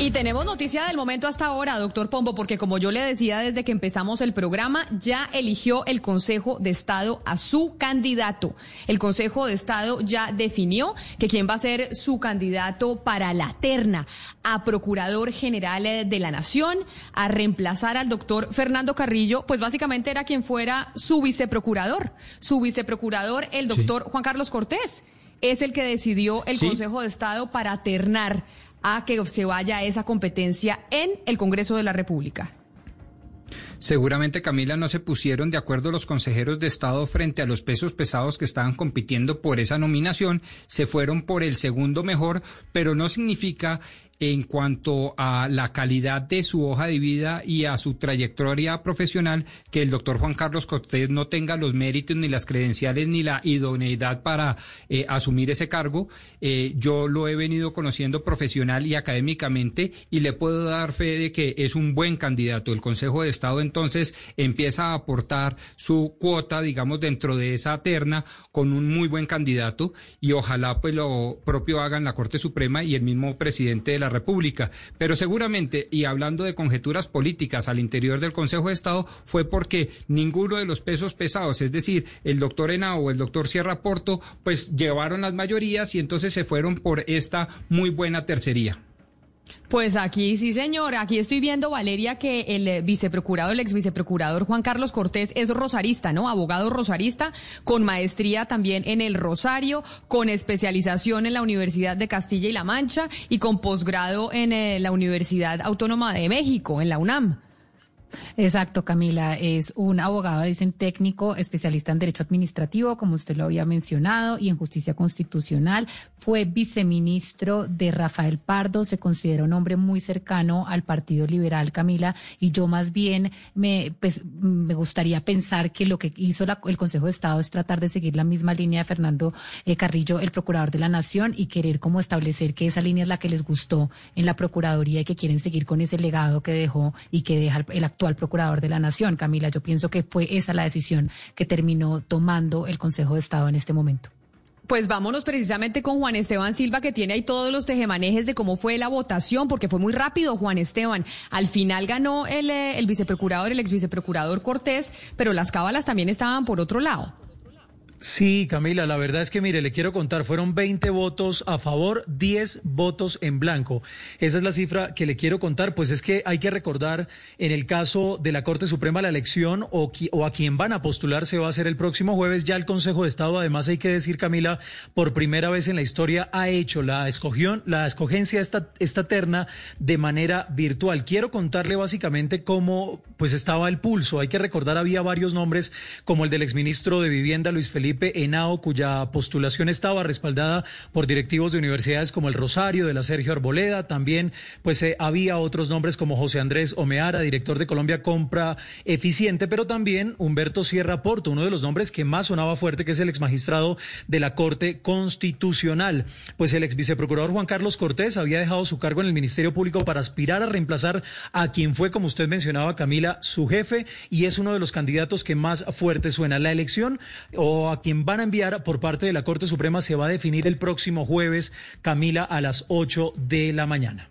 Y tenemos noticia del momento hasta ahora, doctor Pombo, porque como yo le decía desde que empezamos el programa, ya eligió el Consejo de Estado a su candidato. El Consejo de Estado ya definió que quién va a ser su candidato para la terna a Procurador General de la Nación, a reemplazar al doctor Fernando Carrillo, pues básicamente era quien fuera su viceprocurador. Su viceprocurador, el doctor Juan Carlos Cortés, es el que decidió el Sí. Consejo de Estado para ternar a que se vaya esa competencia en el Congreso de la República. Seguramente, Camila, no se pusieron de acuerdo los consejeros de Estado frente a los pesos pesados que estaban compitiendo por esa nominación. Se fueron por el segundo mejor, pero no significa en cuanto a la calidad de su hoja de vida y a su trayectoria profesional que el doctor Juan Carlos Cortés no tenga los méritos ni las credenciales ni la idoneidad para eh, asumir ese cargo. Eh, yo lo he venido conociendo profesional y académicamente y le puedo dar fe de que es un buen candidato. El Consejo de Estado entonces empieza a aportar su cuota, digamos, dentro de esa terna con un muy buen candidato y ojalá pues lo propio hagan la Corte Suprema y el mismo presidente de la República. Pero seguramente, y hablando de conjeturas políticas al interior del Consejo de Estado, fue porque ninguno de los pesos pesados, es decir, el doctor Henao o el doctor Sierra Porto, pues llevaron las mayorías y entonces se fueron por esta muy buena tercería. Pues aquí sí, señor. Aquí estoy viendo, Valeria, que el viceprocurador, el ex viceprocurador Juan Carlos Cortés es rosarista, ¿no? Abogado rosarista, con maestría también en el Rosario, con especialización en la Universidad de Castilla y La Mancha y con posgrado en eh, la Universidad Autónoma de México, en la UNAM. Exacto, Camila. Es un abogado, dicen técnico, especialista en Derecho Administrativo, como usted lo había mencionado, y en Justicia Constitucional. Fue viceministro de Rafael Pardo. Se considera un hombre muy cercano al Partido Liberal, Camila. Y yo más bien me, pues, me gustaría pensar que lo que hizo la- el Consejo de Estado es tratar de seguir la misma línea de Fernando eh, Carrillo, el Procurador de la Nación, y querer como establecer que esa línea es la que les gustó en la Procuraduría y que quieren seguir con ese legado que dejó y que deja el, el actual Procurador de la Nación. Camila, yo pienso que fue esa la decisión que terminó tomando el Consejo de Estado en este momento. Pues vámonos precisamente con Juan Esteban Silva, que tiene ahí todos los tejemanejes de cómo fue la votación, porque fue muy rápido, Juan Esteban. Al final ganó el, eh, el viceprocurador, el ex viceprocurador Cortés, pero las cábalas también estaban por otro lado. Sí, Camila, la verdad es que mire, le quiero contar, fueron 20 votos a favor, 10 votos en blanco. Esa es la cifra que le quiero contar, pues es que hay que recordar en el caso de la Corte Suprema la elección o, o a quien van a postular se va a hacer el próximo jueves, ya el Consejo de Estado, además hay que decir, Camila, por primera vez en la historia ha hecho la escogión, la escogencia esta, esta terna de manera virtual. Quiero contarle básicamente cómo pues estaba el pulso. Hay que recordar, había varios nombres como el del exministro de Vivienda, Luis Felipe Henao, cuya postulación estaba respaldada por directivos de universidades como el Rosario, de la Sergio Arboleda. También pues eh, había otros nombres como José Andrés Omeara, director de Colombia Compra Eficiente, pero también Humberto Sierra Porto, uno de los nombres que más sonaba fuerte, que es el ex magistrado de la Corte Constitucional. Pues el ex viceprocurador Juan Carlos Cortés había dejado su cargo en el Ministerio Público para aspirar a reemplazar a quien fue, como usted mencionaba, Camila, su jefe, y es uno de los candidatos que más fuerte suena. La elección o quien van a enviar por parte de la Corte Suprema se va a definir el próximo jueves, Camila, a las 8 de la mañana.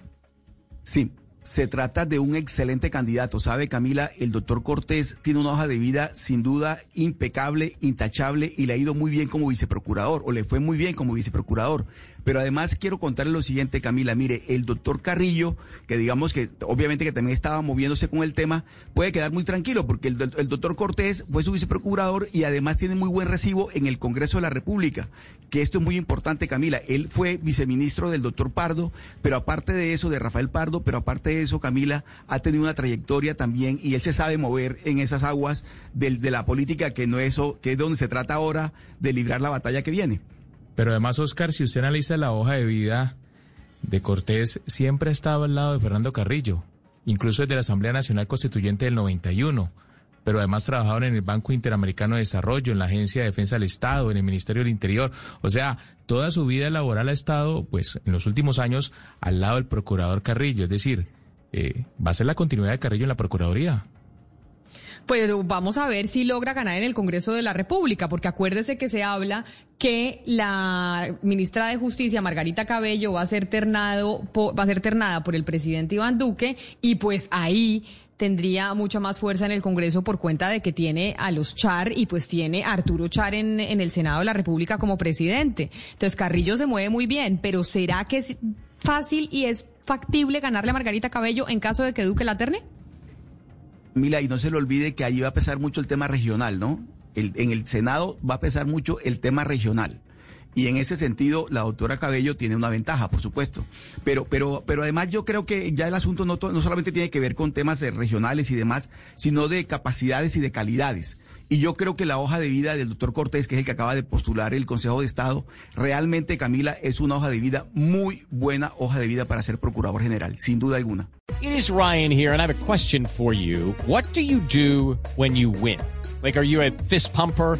Sí, se trata de un excelente candidato. Sabe, Camila, el doctor Cortés tiene una hoja de vida sin duda impecable, intachable y le ha ido muy bien como viceprocurador, o le fue muy bien como viceprocurador. Pero además quiero contarle lo siguiente, Camila. Mire, el doctor Carrillo, que digamos que obviamente que también estaba moviéndose con el tema, puede quedar muy tranquilo porque el, el doctor Cortés fue su viceprocurador y además tiene muy buen recibo en el Congreso de la República. Que esto es muy importante, Camila. Él fue viceministro del doctor Pardo, pero aparte de eso, de Rafael Pardo, pero aparte de eso, Camila, ha tenido una trayectoria también y él se sabe mover en esas aguas del- de, la política que no es eso, que es donde se trata ahora de librar la batalla que viene. Pero además, Oscar, si usted analiza la hoja de vida de Cortés siempre ha estado al lado de Fernando Carrillo, incluso desde la Asamblea Nacional Constituyente del 91, pero además trabajaron en el Banco Interamericano de Desarrollo, en la Agencia de Defensa del Estado, en el Ministerio del Interior. O sea, toda su vida laboral ha estado, pues, en los últimos años al lado del procurador Carrillo. Es decir, eh, va a ser la continuidad de Carrillo en la Procuraduría. Pues vamos a ver si logra ganar en el Congreso de la República, porque acuérdese que se habla que la ministra de Justicia, Margarita Cabello, va a ser ternado, va a ser ternada por el presidente Iván Duque, y pues ahí tendría mucha más fuerza en el Congreso por cuenta de que tiene a los Char y pues tiene a Arturo Char en, el Senado de la República como presidente. Entonces Carrillo se mueve muy bien, pero ¿será que es fácil y es factible ganarle a Margarita Cabello en caso de que Duque la terne? Mila, y no se le olvide que ahí va a pesar mucho el tema regional, ¿no? en el Senado va a pesar mucho el tema regional. Y en ese sentido, la doctora Cabello tiene una ventaja, por supuesto. Pero, pero, pero además yo creo que ya el asunto no, no solamente tiene que ver con temas regionales y demás, sino de capacidades y de calidades. Y yo creo que la hoja de vida del doctor Cortés, que es el que acaba de postular el Consejo de Estado, realmente, Camila, es una hoja de vida muy buena hoja de vida para ser procurador general, sin duda alguna. It is Ryan here, and I have a question for you. What do you do when you win? Like, are you a fist pumper?